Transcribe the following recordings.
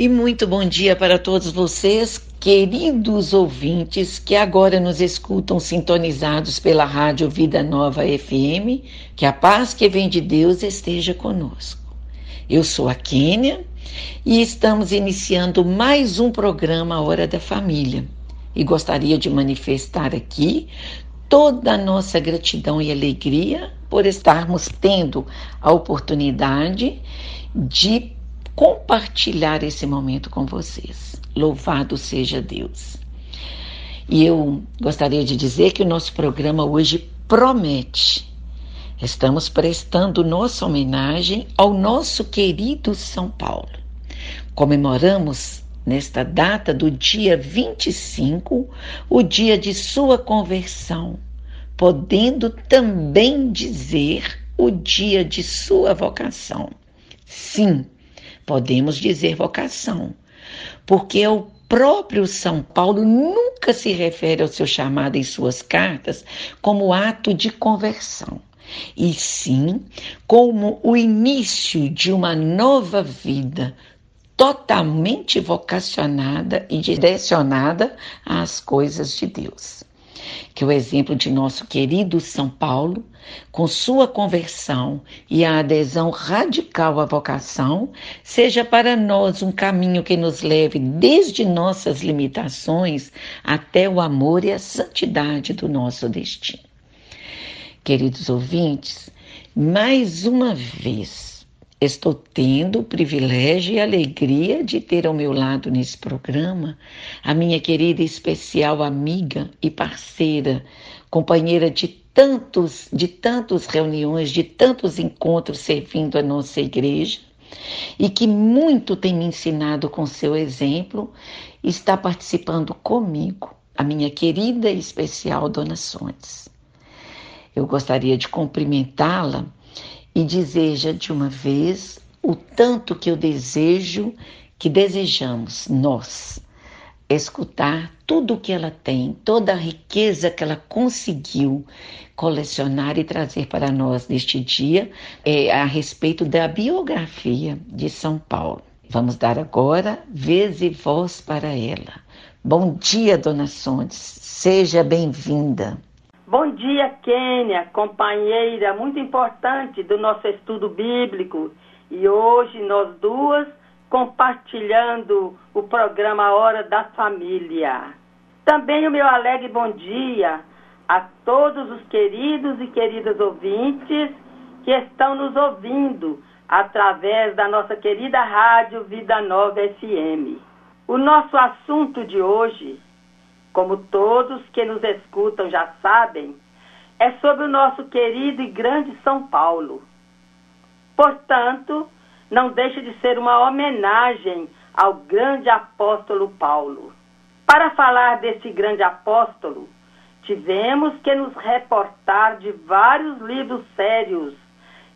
E muito bom dia para todos vocês, queridos ouvintes que agora nos escutam sintonizados pela Rádio Vida Nova FM. Que a paz que vem de Deus esteja conosco. Eu sou a Kênia e estamos iniciando mais um programa Hora da Família. E gostaria de manifestar aqui toda a nossa gratidão e alegria por estarmos tendo a oportunidade de compartilhar esse momento com vocês. Louvado seja Deus. E eu gostaria de dizer que o nosso programa hoje promete. Estamos prestando nossa homenagem ao nosso querido São Paulo. Comemoramos nesta data do dia 25 o dia de sua conversão, podendo também dizer o dia de sua vocação. Sim, podemos dizer vocação, porque o próprio São Paulo nunca se refere ao seu chamado em suas cartas como ato de conversão, e sim como o início de uma nova vida totalmente vocacionada e direcionada às coisas de Deus que o exemplo de nosso querido São Paulo, com sua conversão e a adesão radical à vocação, seja para nós um caminho que nos leve desde nossas limitações até o amor e a santidade do nosso destino. Queridos ouvintes, mais uma vez, Estou tendo o privilégio e alegria de ter ao meu lado nesse programa a minha querida e especial amiga e parceira, companheira de tantos, de tantas reuniões, de tantos encontros servindo a nossa igreja, e que muito tem me ensinado com seu exemplo, está participando comigo, a minha querida e especial Dona Sondes. Eu gostaria de cumprimentá-la e deseja de uma vez o tanto que eu desejo, que desejamos nós escutar tudo o que ela tem, toda a riqueza que ela conseguiu colecionar e trazer para nós neste dia é, a respeito da biografia de São Paulo. Vamos dar agora vez e voz para ela. Bom dia, Dona Sondes. Seja bem-vinda. Bom dia, Kênia, companheira muito importante do nosso estudo bíblico. E hoje nós duas compartilhando o programa Hora da Família. Também o meu alegre bom dia a todos os queridos e queridas ouvintes que estão nos ouvindo através da nossa querida rádio Vida Nova FM. O nosso assunto de hoje como todos que nos escutam já sabem, é sobre o nosso querido e grande São Paulo. Portanto, não deixa de ser uma homenagem ao grande apóstolo Paulo. Para falar desse grande apóstolo, tivemos que nos reportar de vários livros sérios,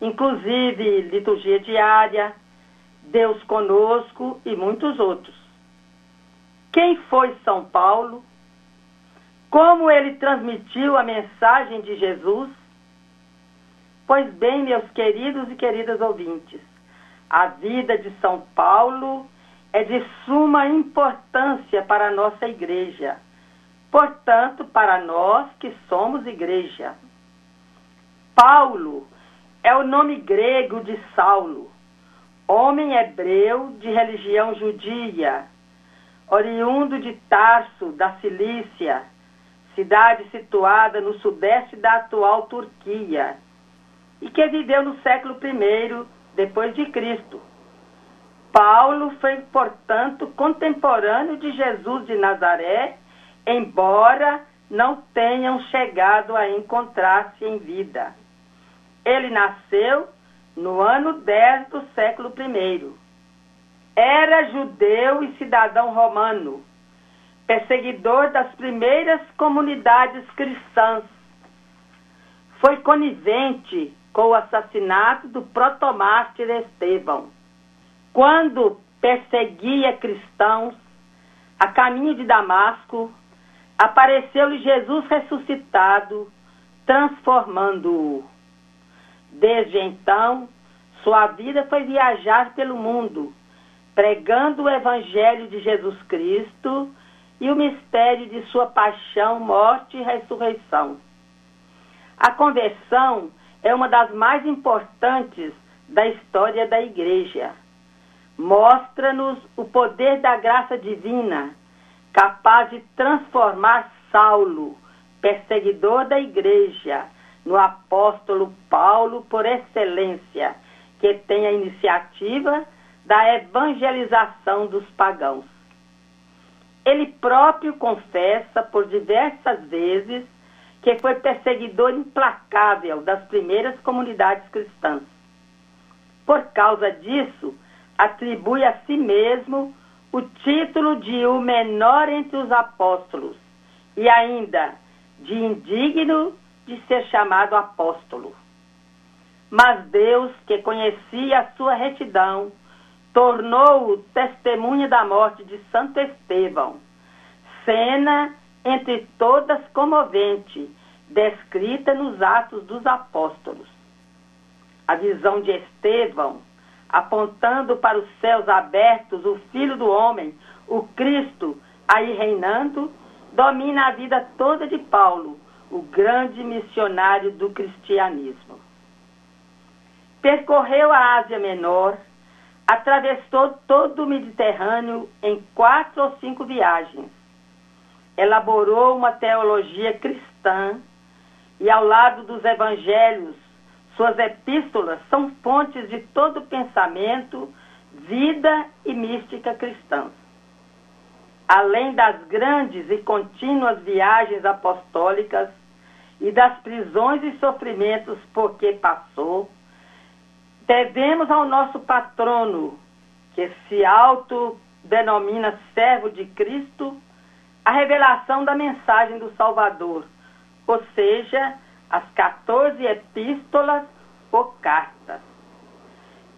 inclusive Liturgia Diária, Deus Conosco e muitos outros. Quem foi São Paulo? Como ele transmitiu a mensagem de Jesus? Pois bem, meus queridos e queridas ouvintes, a vida de São Paulo é de suma importância para a nossa igreja, portanto, para nós que somos igreja. Paulo é o nome grego de Saulo, homem hebreu de religião judia, oriundo de Tarso, da Cilícia cidade situada no sudeste da atual Turquia, e que viveu no século I depois de Cristo. Paulo foi, portanto, contemporâneo de Jesus de Nazaré, embora não tenham chegado a encontrar-se em vida. Ele nasceu no ano 10 do século I. Era judeu e cidadão romano perseguidor das primeiras comunidades cristãs. Foi conivente com o assassinato do protomártir Estevão. Quando perseguia cristãos a caminho de Damasco, apareceu-lhe Jesus ressuscitado, transformando-o. Desde então, sua vida foi viajar pelo mundo, pregando o Evangelho de Jesus Cristo e o mistério de sua paixão, morte e ressurreição. A conversão é uma das mais importantes da história da Igreja. Mostra-nos o poder da graça divina, capaz de transformar Saulo, perseguidor da Igreja, no apóstolo Paulo por excelência, que tem a iniciativa da evangelização dos pagãos. Ele próprio confessa por diversas vezes que foi perseguidor implacável das primeiras comunidades cristãs. Por causa disso, atribui a si mesmo o título de o menor entre os apóstolos e ainda de indigno de ser chamado apóstolo. Mas Deus, que conhecia a sua retidão, tornou-o testemunha da morte de Santo Estevão, cena entre todas comovente, descrita nos Atos dos Apóstolos. A visão de Estevão, apontando para os céus abertos o Filho do Homem, o Cristo, aí reinando, domina a vida toda de Paulo, o grande missionário do cristianismo. Percorreu a Ásia Menor, atravessou todo o Mediterrâneo em quatro ou cinco viagens. Elaborou uma teologia cristã e, ao lado dos evangelhos, suas epístolas são fontes de todo pensamento, vida e mística cristãs. Além das grandes e contínuas viagens apostólicas e das prisões e sofrimentos por que passou, devemos ao nosso patrono, que se autodenomina servo de Cristo, a revelação da mensagem do Salvador, ou seja, as 14 epístolas ou cartas.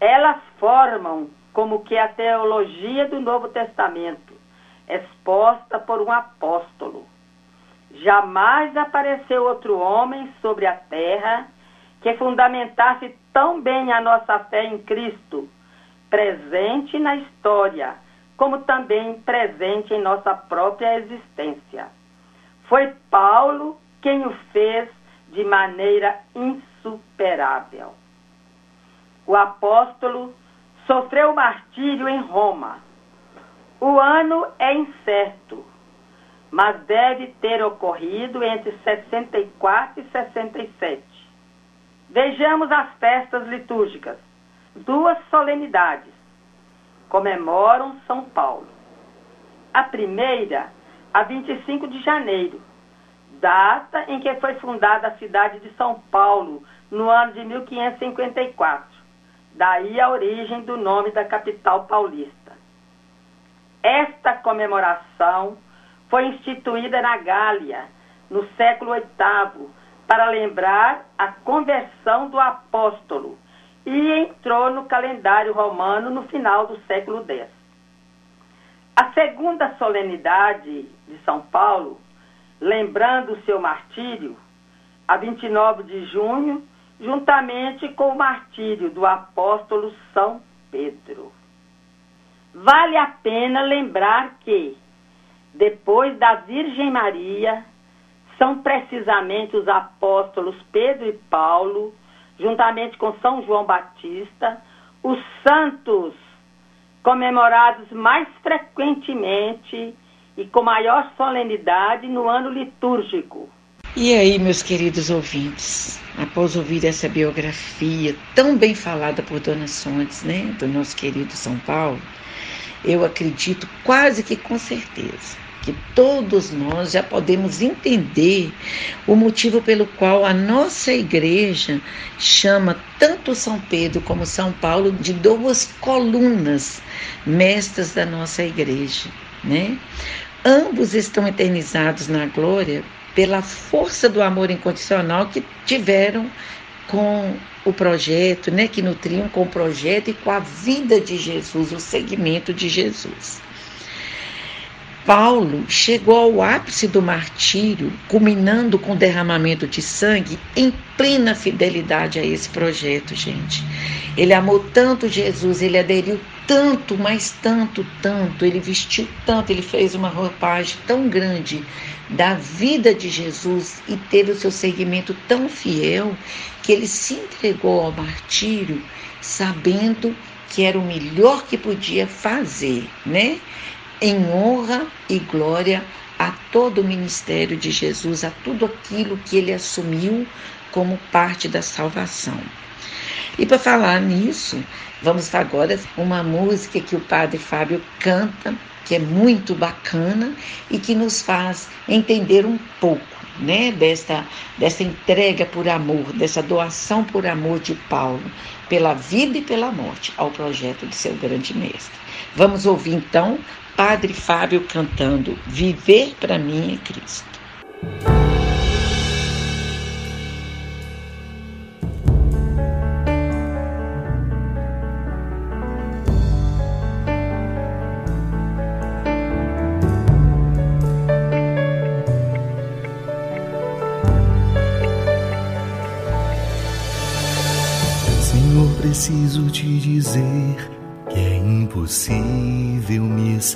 Elas formam como que a teologia do Novo Testamento, exposta por um apóstolo. Jamais apareceu outro homem sobre a terra que fundamentasse tão bem a nossa fé em Cristo, presente na história, como também presente em nossa própria existência. Foi Paulo quem o fez de maneira insuperável. O apóstolo sofreu martírio em Roma. O ano é incerto, mas deve ter ocorrido entre 64 e 67. Vejamos as festas litúrgicas. Duas solenidades comemoram São Paulo. A primeira, a 25 de janeiro, data em que foi fundada a cidade de São Paulo, no ano de 1554. Daí a origem do nome da capital paulista. Esta comemoração foi instituída na Gália, no século VIII, para lembrar a conversão do apóstolo e entrou no calendário romano no final do século X. A segunda solenidade de São Paulo lembrando o seu martírio, a 29 de junho, juntamente com o martírio do apóstolo São Pedro. Vale a pena lembrar que, depois da Virgem Maria, são precisamente os apóstolos Pedro e Paulo, juntamente com São João Batista, os santos comemorados mais frequentemente e com maior solenidade no ano litúrgico. E aí, meus queridos ouvintes, após ouvir essa biografia tão bem falada por Dona Sondes, né, do nosso querido São Paulo, eu acredito quase que com certeza que todos nós já podemos entender o motivo pelo qual a nossa igreja chama tanto São Pedro como São Paulo de duas colunas mestras da nossa igreja, né? Ambos estão eternizados na glória pela força do amor incondicional que tiveram com o projeto, né, que nutriam com o projeto e com a vida de Jesus, o segmento de Jesus. Paulo chegou ao ápice do martírio, culminando com o derramamento de sangue, em plena fidelidade a esse projeto, gente. Ele amou tanto Jesus, ele aderiu tanto, mas tanto, tanto, ele vestiu tanto, ele fez uma roupagem tão grande da vida de Jesus e teve o seu seguimento tão fiel que ele se entregou ao martírio sabendo que era o melhor que podia fazer, né? Em honra e glória a todo o ministério de Jesus, a tudo aquilo que ele assumiu como parte da salvação. E para falar nisso, vamos agora uma música que o Padre Fábio canta, que é muito bacana e que nos faz entender um pouco, né, desta dessa entrega por amor, dessa doação por amor de Paulo, pela vida e pela morte ao projeto de seu grande mestre. Vamos ouvir então Padre Fábio cantando Viver para mim é Cristo.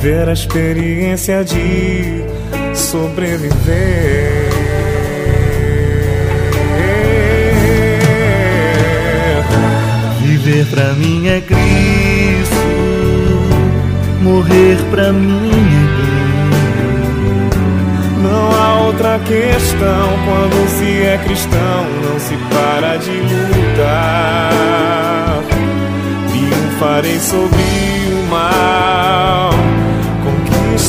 viver a experiência de sobreviver. Viver pra mim é Cristo, morrer pra mim é Não há outra questão quando se é cristão, não se para de lutar. Triunfarei sobre o mal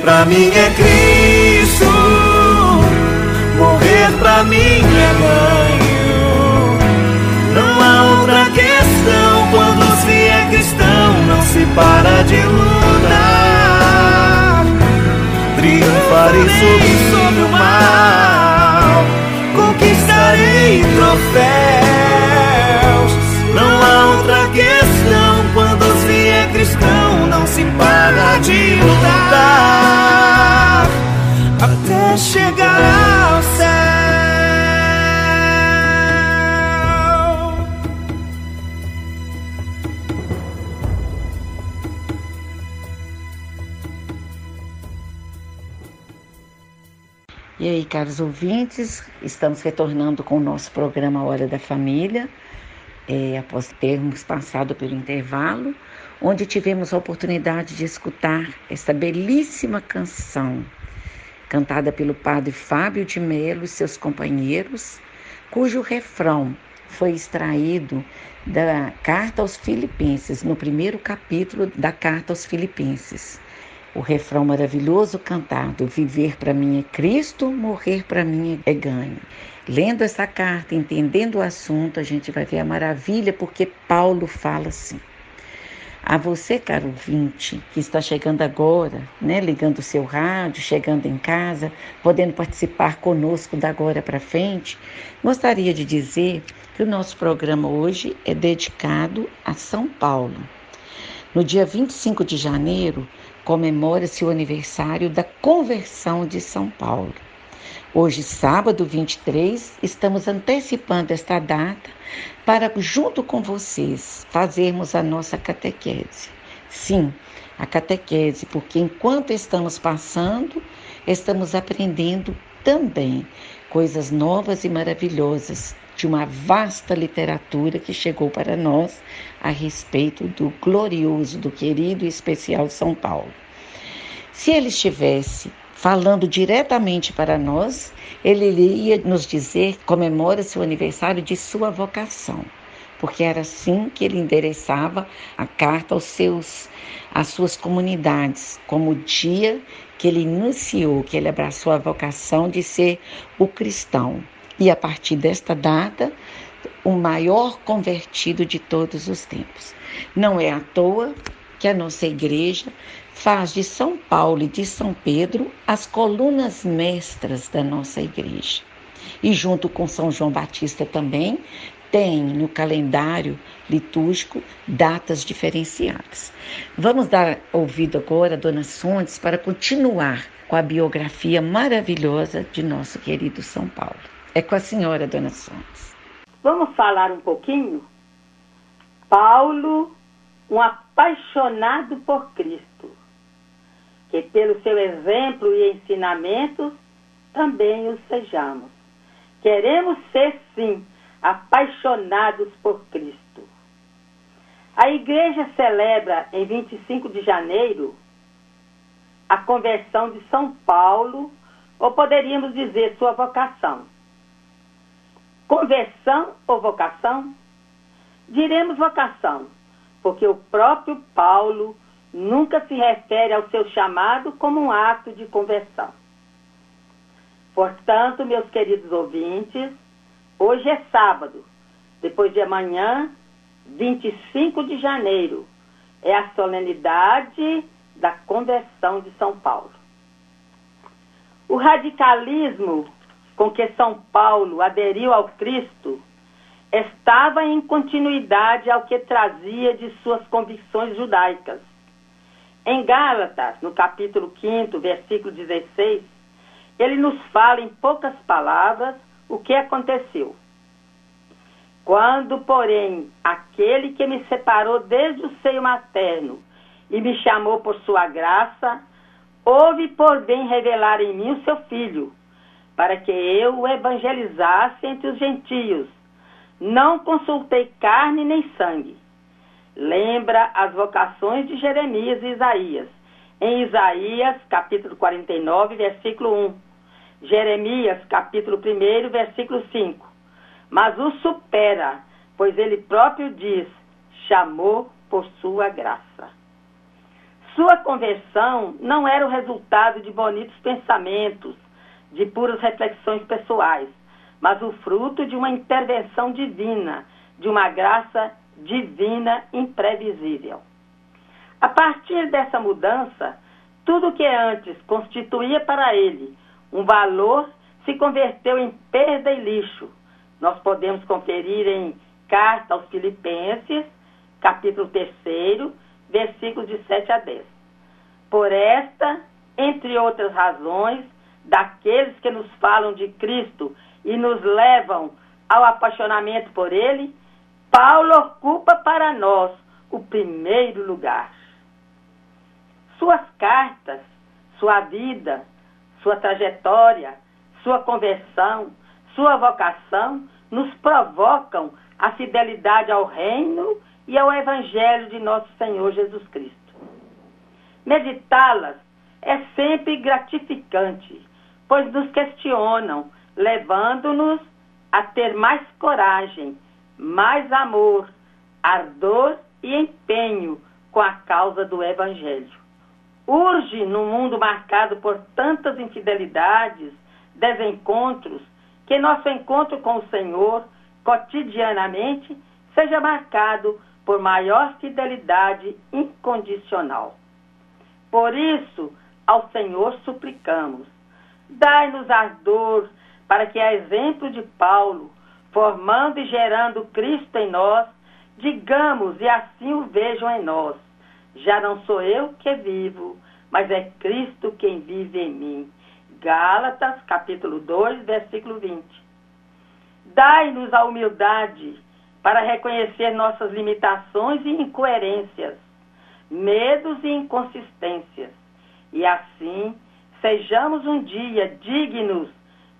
pra mim é Cristo, morrer pra mim é ganho. Não há outra questão quando se é cristão, não se para de lutar. Triunfarei sobre, sobre o mal, conquistarei troféu. Aí, caros ouvintes, estamos retornando com o nosso programa Hora da Família, é, após termos passado pelo intervalo, onde tivemos a oportunidade de escutar esta belíssima canção, cantada pelo padre Fábio de Melo e seus companheiros, cujo refrão foi extraído da Carta aos Filipenses, no primeiro capítulo da Carta aos Filipenses o refrão maravilhoso cantado: Viver para mim é Cristo, morrer para mim é ganho. Lendo essa carta, entendendo o assunto, a gente vai ver a maravilha porque Paulo fala assim. A você, caro ouvinte, que está chegando agora, né, ligando o seu rádio, chegando em casa, podendo participar conosco da agora para frente, gostaria de dizer que o nosso programa hoje é dedicado a São Paulo. No dia 25 de janeiro, comemora-se o aniversário da conversão de São Paulo. Hoje, sábado 23, estamos antecipando esta data para, junto com vocês, fazermos a nossa catequese. Sim, a catequese, porque enquanto estamos passando, estamos aprendendo também coisas novas e maravilhosas de uma vasta literatura que chegou para nós a respeito do glorioso, do querido e especial São Paulo. Se ele estivesse falando diretamente para nós, ele iria nos dizer comemora seu aniversário de sua vocação, porque era assim que ele endereçava a carta aos seus às suas comunidades, como o dia que ele iniciou, que ele abraçou a vocação de ser o cristão. E a partir desta data, o maior convertido de todos os tempos. Não é à toa que a nossa igreja faz de São Paulo e de São Pedro as colunas mestras da nossa igreja. E junto com São João Batista também tem no calendário litúrgico datas diferenciadas. Vamos dar ouvido agora a Dona Sondes para continuar com a biografia maravilhosa de nosso querido São Paulo. É com a senhora, Dona Sondes. Vamos falar um pouquinho? Paulo, um apaixonado por Cristo, que pelo seu exemplo e ensinamentos também o sejamos. Queremos ser, sim, apaixonados por Cristo. A igreja celebra em 25 de janeiro a conversão de São Paulo, ou poderíamos dizer sua vocação. Conversão ou vocação? Diremos vocação, porque o próprio Paulo nunca se refere ao seu chamado como um ato de conversão. Portanto, meus queridos ouvintes, hoje é sábado, depois de amanhã, 25 de janeiro, é a solenidade da conversão de São Paulo. O radicalismo com que São Paulo aderiu ao Cristo estava em continuidade ao que trazia de suas convicções judaicas. Em Gálatas, no capítulo 5, versículo 16, ele nos fala em poucas palavras o que aconteceu. Quando, porém, aquele que me separou desde o seio materno e me chamou por sua graça, houve por bem revelar em mim o seu filho, para que eu o evangelizasse entre os gentios. Não consultei carne nem sangue. Lembra as vocações de Jeremias e Isaías. Em Isaías, capítulo 49, versículo 1. Jeremias, capítulo 1, versículo 5. Mas o supera, pois ele próprio diz: chamou por sua graça. Sua conversão não era o resultado de bonitos pensamentos, de puras reflexões pessoais, mas o fruto de uma intervenção divina, de uma graça divina imprevisível. A partir dessa mudança, tudo que antes constituía para ele um valor se converteu em perda e lixo. Nós podemos conferir em Carta aos Filipenses, capítulo 3, versículos de 7 a 10. Por esta, entre outras razões, daqueles que nos falam de Cristo e nos levam ao apaixonamento por Ele, Paulo ocupa para nós o primeiro lugar. Suas cartas, sua vida, sua trajetória, sua conversão, sua vocação nos provocam a fidelidade ao reino e ao evangelho de nosso Senhor Jesus Cristo. Meditá-las é sempre gratificante, pois nos questionam, levando-nos a ter mais coragem, mais amor, ardor e empenho com a causa do Evangelho. Urge, num mundo marcado por tantas infidelidades, desencontros, que nosso encontro com o Senhor, cotidianamente, seja marcado por maior fidelidade incondicional. Por isso, ao Senhor suplicamos, dai-nos ardor para que, a exemplo de Paulo, formando e gerando Cristo em nós, digamos e assim o vejam em nós. Já não sou eu que vivo, mas é Cristo quem vive em mim. Gálatas, capítulo 2, versículo 20. Dai-nos a humildade para reconhecer nossas limitações e incoerências, medos e inconsistências, e assim sejamos um dia dignos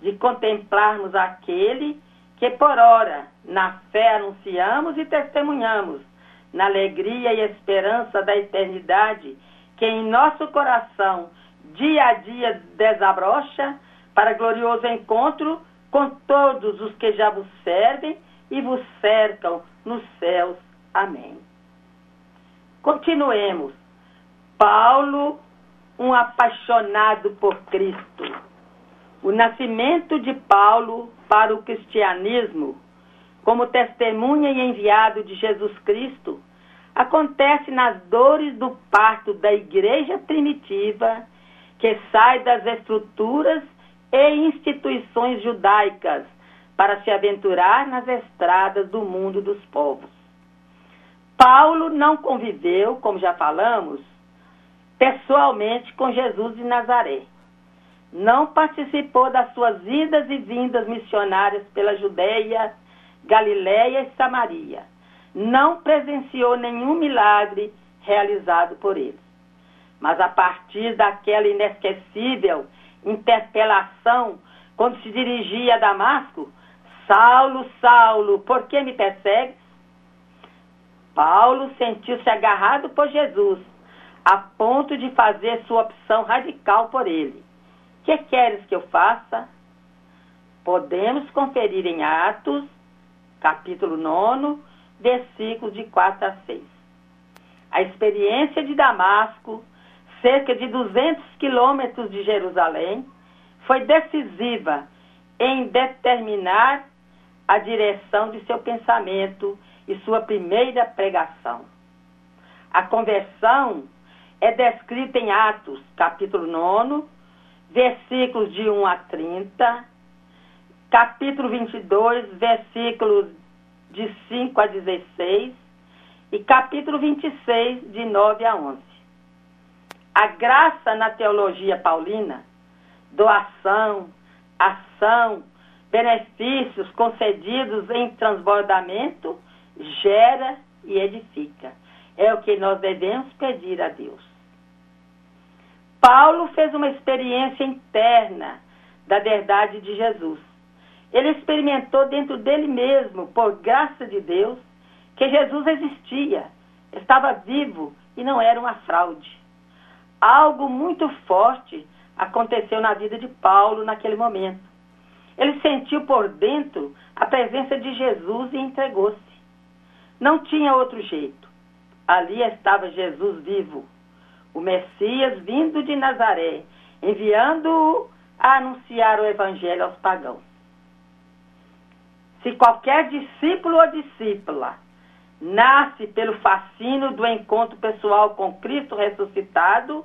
de contemplarmos aquele que por ora na fé anunciamos e testemunhamos, na alegria e esperança da eternidade, que em nosso coração dia a dia desabrocha para glorioso encontro com todos os que já vos servem e vos cercam nos céus. Amém. Continuemos. Paulo, um apaixonado por Cristo. O nascimento de Paulo para o cristianismo, como testemunha e enviado de Jesus Cristo, acontece nas dores do parto da igreja primitiva, que sai das estruturas e instituições judaicas para se aventurar nas estradas do mundo dos povos. Paulo não conviveu, como já falamos, pessoalmente com Jesus de Nazaré. Não participou das suas idas e vindas missionárias pela Judéia, Galiléia e Samaria. Não presenciou nenhum milagre realizado por ele. Mas a partir daquela inesquecível interpelação, quando se dirigia a Damasco, Saulo, Saulo, por que me persegues? Paulo sentiu-se agarrado por Jesus, a ponto de fazer sua opção radical por ele. Que queres que eu faça? Podemos conferir em Atos, capítulo 9, versículos de 4 a 6. A experiência de Damasco, cerca de 200 quilômetros de Jerusalém, foi decisiva em determinar a direção de seu pensamento e sua primeira pregação. A conversão é descrita em Atos, capítulo 9, versículos de 1 a 30, capítulo 22, versículos de 5 a 16 e capítulo 26, de 9 a 11. A graça na teologia paulina, doação, ação, benefícios concedidos em transbordamento, gera e edifica. É o que nós devemos pedir a Deus. Paulo fez uma experiência interna da verdade de Jesus. Ele experimentou dentro dele mesmo, por graça de Deus, que Jesus existia, estava vivo e não era uma fraude. Algo muito forte aconteceu na vida de Paulo naquele momento. Ele sentiu por dentro a presença de Jesus e entregou-se. Não tinha outro jeito. Ali estava Jesus vivo, o Messias vindo de Nazaré, enviando-o a anunciar o evangelho aos pagãos. Se qualquer discípulo ou discípula nasce pelo fascínio do encontro pessoal com Cristo ressuscitado,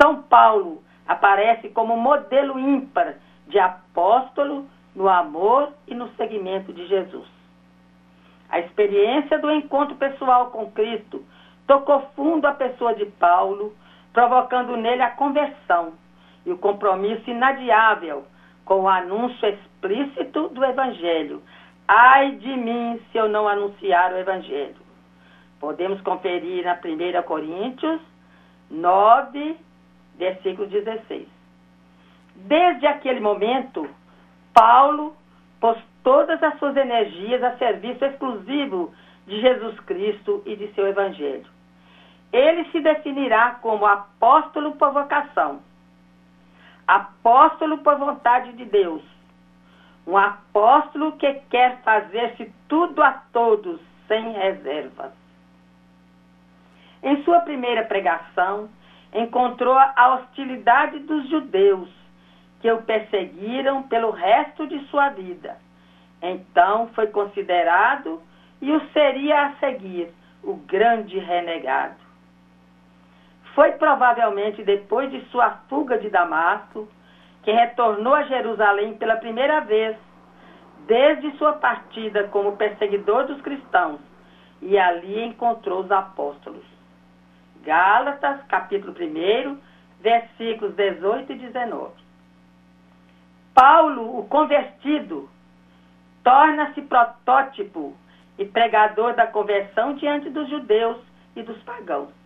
São Paulo aparece como modelo ímpar de apóstolo no amor e no seguimento de Jesus. A experiência do encontro pessoal com Cristo tocou fundo a pessoa de Paulo, provocando nele a conversão e o compromisso inadiável com o anúncio explícito do Evangelho. Ai de mim se eu não anunciar o Evangelho. Podemos conferir na 1 Coríntios 9, versículo 16. Desde aquele momento, Paulo pôs todas as suas energias a serviço exclusivo de Jesus Cristo e de seu Evangelho. Ele se definirá como apóstolo por vocação, apóstolo por vontade de Deus, um apóstolo que quer fazer-se tudo a todos, sem reservas. Em sua primeira pregação, encontrou a hostilidade dos judeus, que o perseguiram pelo resto de sua vida. Então foi considerado e o seria a seguir o grande renegado. Foi provavelmente depois de sua fuga de Damasco que retornou a Jerusalém pela primeira vez, desde sua partida como perseguidor dos cristãos, e ali encontrou os apóstolos. Gálatas, capítulo 1, versículos 18 e 19. Paulo, o convertido, torna-se protótipo e pregador da conversão diante dos judeus e dos pagãos.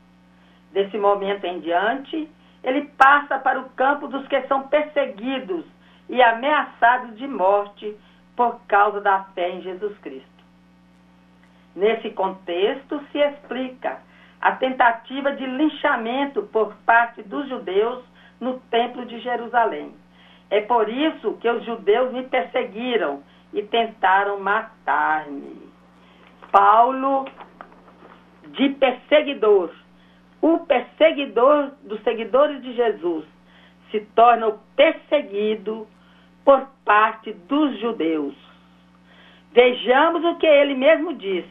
Desse momento em diante, ele passa para o campo dos que são perseguidos e ameaçados de morte por causa da fé em Jesus Cristo. Nesse contexto se explica a tentativa de linchamento por parte dos judeus no Templo de Jerusalém. É por isso que os judeus me perseguiram e tentaram matar-me. Paulo, de perseguidor, o perseguidor dos seguidores de Jesus, se torna o perseguido por parte dos judeus. Vejamos o que ele mesmo diz.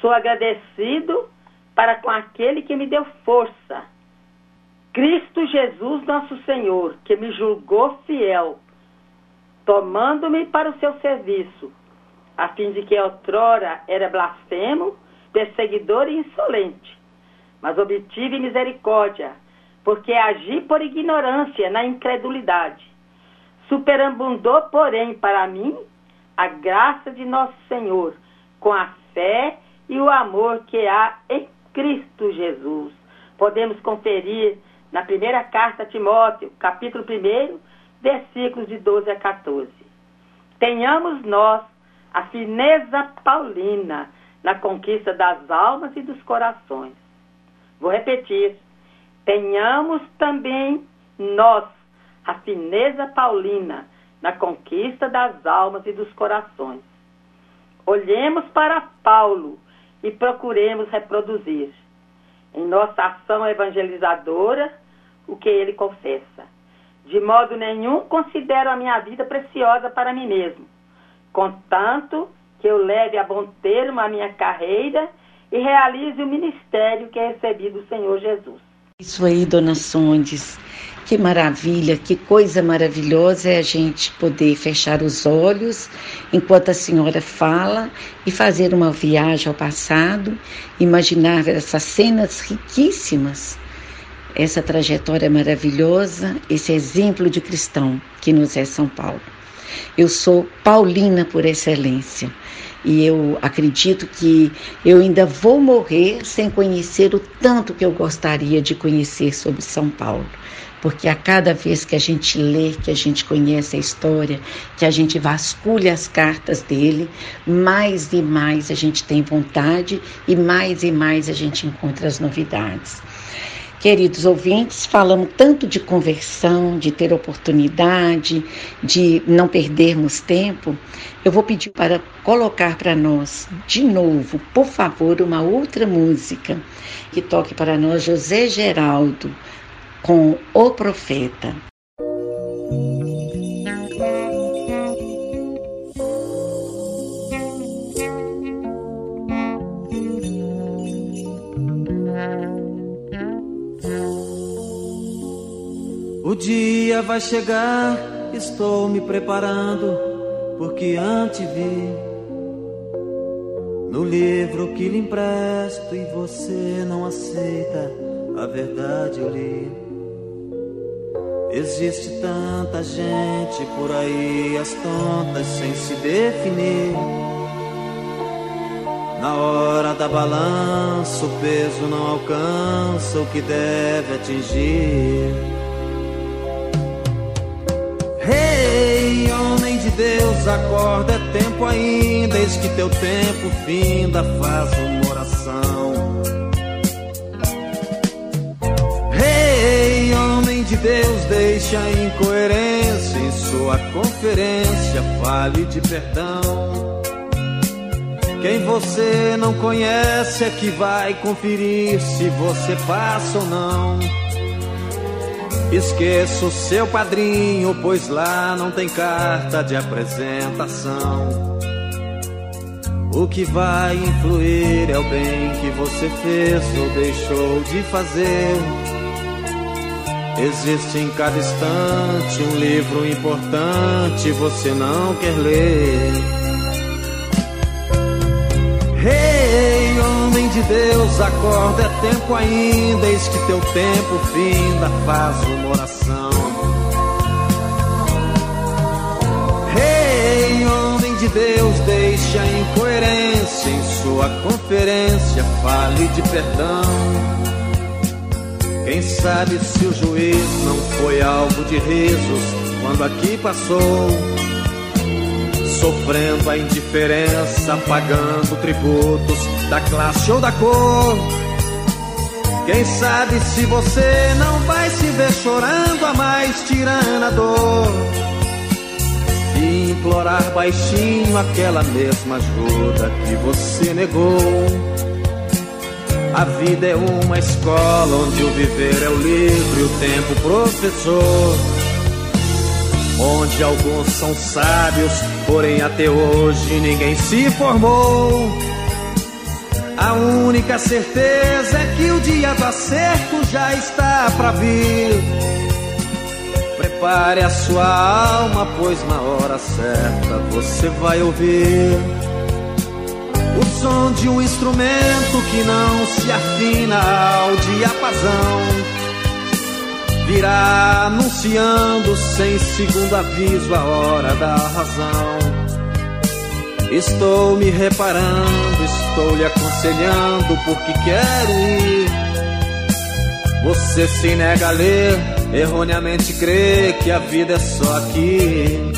Sou agradecido para com aquele que me deu força. Cristo Jesus, nosso Senhor, que me julgou fiel, tomando-me para o seu serviço, a fim de que outrora era blasfemo, perseguidor e insolente mas obtive misericórdia, porque agi por ignorância na incredulidade. Superabundou, porém, para mim a graça de nosso Senhor, com a fé e o amor que há em Cristo Jesus. Podemos conferir na primeira carta a Timóteo, capítulo 1, versículos de 12 a 14. Tenhamos nós a fineza paulina na conquista das almas e dos corações Vou repetir. Tenhamos também nós a fineza paulina na conquista das almas e dos corações. Olhemos para Paulo e procuremos reproduzir em nossa ação evangelizadora o que ele confessa. De modo nenhum considero a minha vida preciosa para mim mesmo, contanto que eu leve a bom termo a minha carreira e realize o ministério que é recebido do Senhor Jesus. Isso aí, dona Sondes. Que maravilha, que coisa maravilhosa é a gente poder fechar os olhos enquanto a senhora fala e fazer uma viagem ao passado, imaginar essas cenas riquíssimas, essa trajetória maravilhosa, esse exemplo de cristão que nos é São Paulo. Eu sou paulina por excelência e eu acredito que eu ainda vou morrer sem conhecer o tanto que eu gostaria de conhecer sobre São Paulo. Porque a cada vez que a gente lê, que a gente conhece a história, que a gente vasculha as cartas dele, mais e mais a gente tem vontade e mais e mais a gente encontra as novidades. Queridos ouvintes, falamos tanto de conversão, de ter oportunidade, de não perdermos tempo. Eu vou pedir para colocar para nós de novo, por favor, uma outra música que toque para nós José Geraldo com O Profeta. Vai chegar, estou me preparando, porque antes vi no livro que lhe empresto e você não aceita, a verdade eu li. Existe tanta gente por aí, as tontas sem se definir. Na hora da balança, o peso não alcança o que deve atingir. Acorda, é tempo ainda, eis que teu tempo finda, faz uma oração. Rei, hey, homem de Deus, deixa a incoerência em sua conferência, fale de perdão. Quem você não conhece é que vai conferir se você passa ou não. Esqueça o seu padrinho, pois lá não tem carta de apresentação. O que vai influir é o bem que você fez ou deixou de fazer. Existe em cada instante um livro importante, você não quer ler. Ei, homem de Deus, acorda, é tempo ainda, eis que teu tempo finda, faz uma oração. Ei, homem de Deus, deixa a incoerência em sua conferência, fale de perdão. Quem sabe se o juiz não foi alvo de risos quando aqui passou sofrendo a indiferença, pagando tributos da classe ou da cor. Quem sabe se você não vai se ver chorando a mais tirana dor e implorar baixinho aquela mesma ajuda que você negou. A vida é uma escola onde o viver é o livre, o tempo professor onde alguns são sábios, porém até hoje ninguém se formou. A única certeza é que o dia do acerto já está para vir. Prepare a sua alma, pois na hora certa você vai ouvir o som de um instrumento que não se afina ao diapasão virá anunciando sem segundo aviso a hora da razão. Estou me reparando, estou lhe aconselhando porque quero ir. Você se nega a ler, erroneamente crê que a vida é só aqui.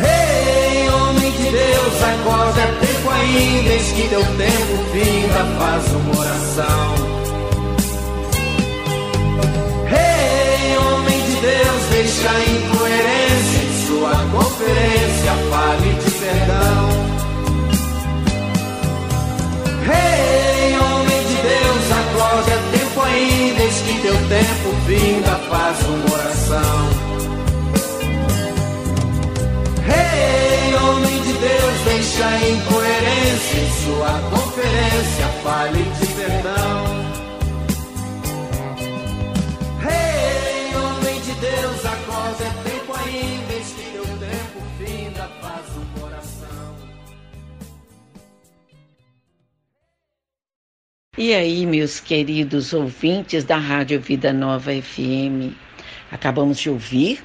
Hey, homem de Deus, acorda, é tempo ainda, eis que teu tempo finda, faz uma oração. Deixa incoerência em sua conferência, fale de perdão. Rei, hey, homem de Deus, acorde, é tempo ainda, eis que teu tempo vinda, faz uma oração. Rei, hey, homem de Deus, deixa incoerência em sua conferência, fale de perdão. Faz o coração. E aí, meus queridos ouvintes da Rádio Vida Nova FM, acabamos de ouvir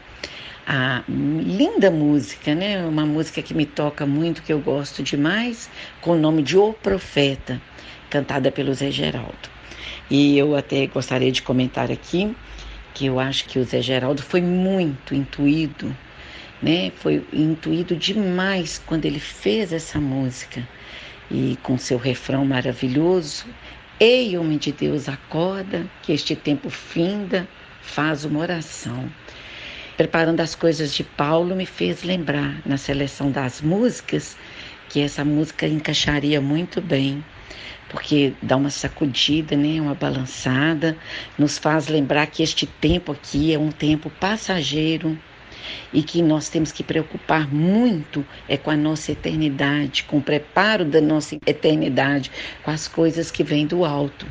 a linda música, né? Uma música que me toca muito, que eu gosto demais, com o nome de O Profeta, cantada pelo Zé Geraldo. E eu até gostaria de comentar aqui que eu acho que o Zé Geraldo foi muito intuído, né? Foi intuído demais quando ele fez essa música e com seu refrão maravilhoso, Ei, homem de Deus, acorda, que este tempo finda, faz uma oração. Preparando as coisas de Paulo, me fez lembrar na seleção das músicas que essa música encaixaria muito bem porque dá uma sacudida, né, uma balançada, nos faz lembrar que este tempo aqui é um tempo passageiro e que nós temos que preocupar muito é com a nossa eternidade, com o preparo da nossa eternidade, com as coisas que vêm do alto.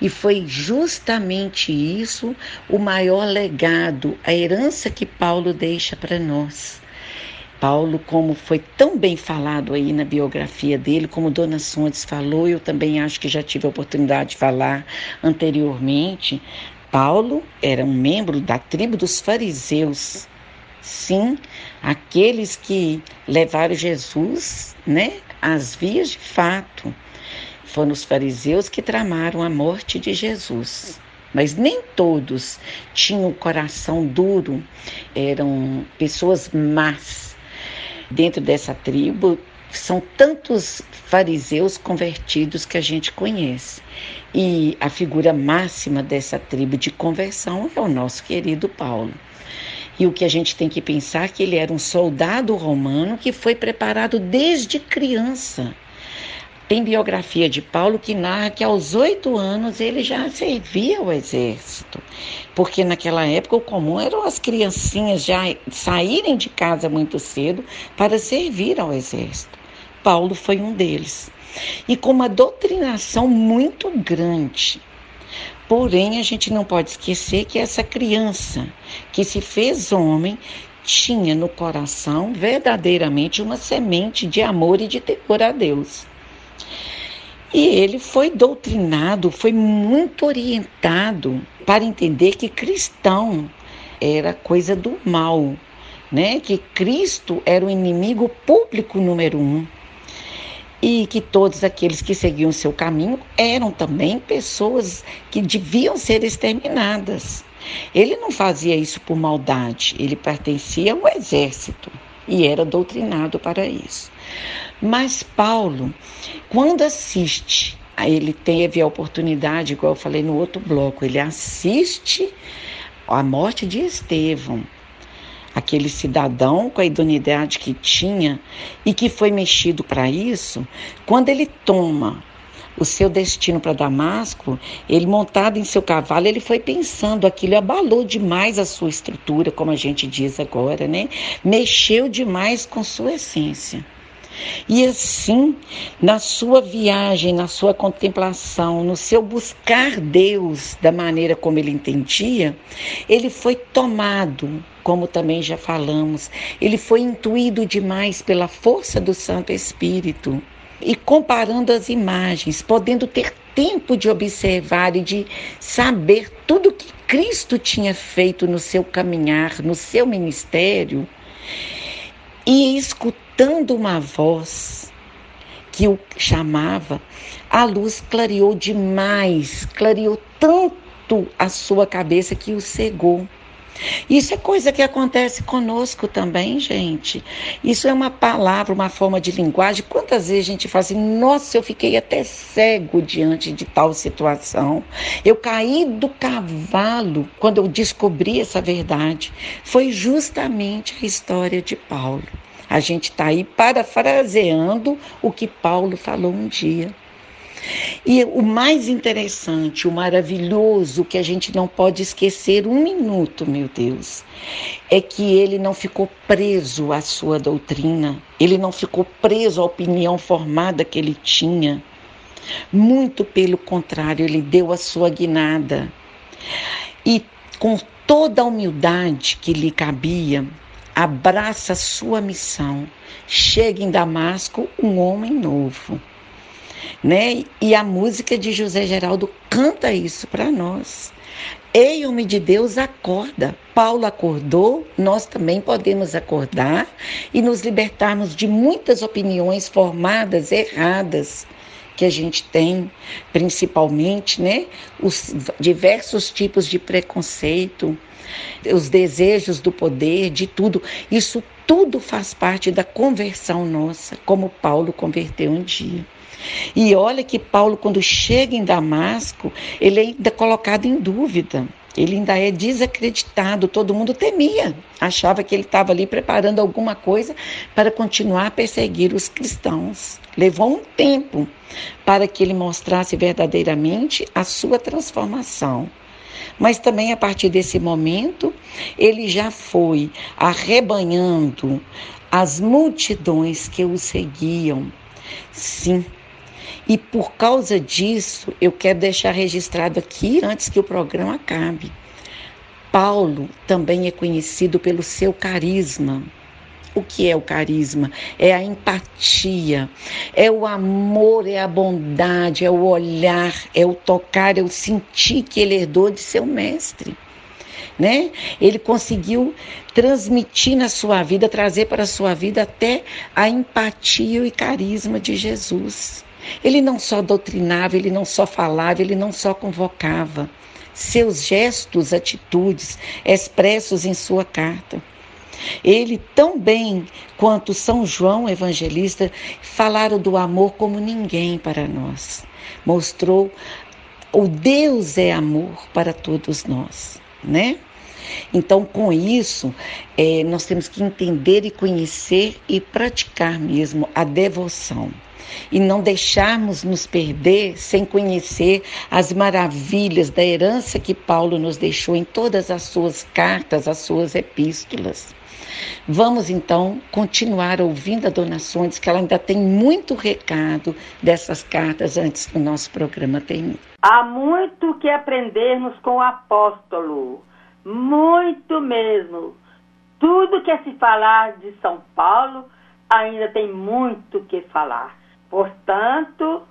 E foi justamente isso o maior legado, a herança que Paulo deixa para nós. Paulo, como foi tão bem falado aí na biografia dele, como Dona Sondes falou, eu também acho que já tive a oportunidade de falar anteriormente, Paulo era um membro da tribo dos fariseus. Sim, aqueles que levaram Jesus, né, às vias de fato. Foram os fariseus que tramaram a morte de Jesus. Mas nem todos tinham o coração duro, eram pessoas más. Dentro dessa tribo são tantos fariseus convertidos que a gente conhece. E a figura máxima dessa tribo de conversão é o nosso querido Paulo. E o que a gente tem que pensar é que ele era um soldado romano que foi preparado desde criança tem biografia de Paulo que narra que aos oito anos ele já servia ao exército, porque naquela época o comum eram as criancinhas já saírem de casa muito cedo para servir ao exército. Paulo foi um deles. E com uma doutrinação muito grande. Porém, a gente não pode esquecer que essa criança que se fez homem tinha no coração verdadeiramente uma semente de amor e de temor a Deus. E ele foi doutrinado, foi muito orientado para entender que cristão era coisa do mal, né? Que Cristo era o inimigo público número um e que todos aqueles que seguiam seu caminho eram também pessoas que deviam ser exterminadas. Ele não fazia isso por maldade, ele pertencia ao exército e era doutrinado para isso. Mas Paulo, quando assiste, ele teve a oportunidade, igual eu falei no outro bloco, ele assiste a morte de Estevão, aquele cidadão com a idoneidade que tinha e que foi mexido para isso, quando ele toma o seu destino para Damasco, ele montado em seu cavalo, ele foi pensando, aquilo abalou demais a sua estrutura, como a gente diz agora, né? Mexeu demais com sua essência. E assim, na sua viagem, na sua contemplação, no seu buscar Deus da maneira como ele entendia, ele foi tomado, como também já falamos, ele foi intuído demais pela força do Santo Espírito. E comparando as imagens, podendo ter tempo de observar e de saber tudo que Cristo tinha feito no seu caminhar, no seu ministério, e escutando uma voz que o chamava, a luz clareou demais, clareou tanto a sua cabeça que o cegou. Isso é coisa que acontece conosco também, gente. Isso é uma palavra, uma forma de linguagem. Quantas vezes a gente fala assim, nossa, eu fiquei até cego diante de tal situação. Eu caí do cavalo quando eu descobri essa verdade. Foi justamente a história de Paulo. A gente está aí parafraseando o que Paulo falou um dia. E o mais interessante, o maravilhoso, que a gente não pode esquecer um minuto, meu Deus, é que ele não ficou preso à sua doutrina, ele não ficou preso à opinião formada que ele tinha. Muito pelo contrário, ele deu a sua guinada. E com toda a humildade que lhe cabia, abraça sua missão. Chega em Damasco um homem novo né? E a música de José Geraldo canta isso para nós. Ei, homem de Deus, acorda. Paulo acordou, nós também podemos acordar e nos libertarmos de muitas opiniões formadas erradas que a gente tem, principalmente, né? Os diversos tipos de preconceito, os desejos do poder, de tudo. Isso tudo faz parte da conversão nossa, como Paulo converteu um dia. E olha que Paulo, quando chega em Damasco, ele é ainda colocado em dúvida. Ele ainda é desacreditado, todo mundo temia, achava que ele estava ali preparando alguma coisa para continuar a perseguir os cristãos. Levou um tempo para que ele mostrasse verdadeiramente a sua transformação. Mas também a partir desse momento, ele já foi arrebanhando as multidões que o seguiam. Sim, E por causa disso, eu quero deixar registrado aqui, antes que o programa acabe. Paulo também é conhecido pelo seu carisma. O que é o carisma? É a empatia, é o amor, é a bondade, é o olhar, é o tocar, é o sentir que ele herdou de seu mestre. Né? Ele conseguiu transmitir na sua vida, trazer para a sua vida até a empatia e carisma de Jesus. Ele não só doutrinava, ele não só falava, ele não só convocava. Seus gestos, atitudes, expressos em sua carta. Ele, tão bem quanto São João Evangelista, falaram do amor como ninguém para nós. Mostrou o Deus é amor para todos nós, né? Então, com isso, é, nós temos que entender e conhecer e praticar mesmo a devoção. E não deixarmos nos perder sem conhecer as maravilhas da herança que Paulo nos deixou em todas as suas cartas, as suas epístolas. Vamos então continuar ouvindo a Dona Sondes, que ela ainda tem muito recado dessas cartas antes que o nosso programa termine. Há muito que aprendermos com o apóstolo, muito mesmo. Tudo que se falar de São Paulo ainda tem muito que falar. Portanto,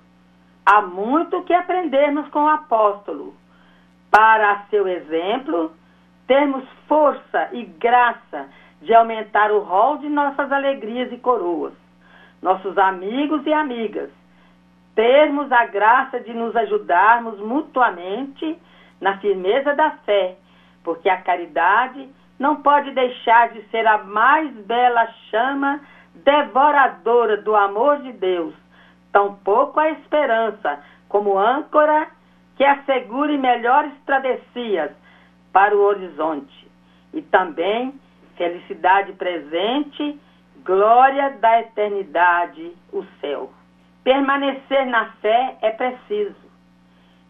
há muito que aprendermos com o apóstolo. Para seu exemplo, termos força e graça de aumentar o rol de nossas alegrias e coroas, nossos amigos e amigas, termos a graça de nos ajudarmos mutuamente na firmeza da fé, porque a caridade não pode deixar de ser a mais bela chama devoradora do amor de Deus, tampouco a esperança como âncora que assegure melhores travessias para o horizonte e também felicidade presente, glória da eternidade, o céu. Permanecer na fé é preciso.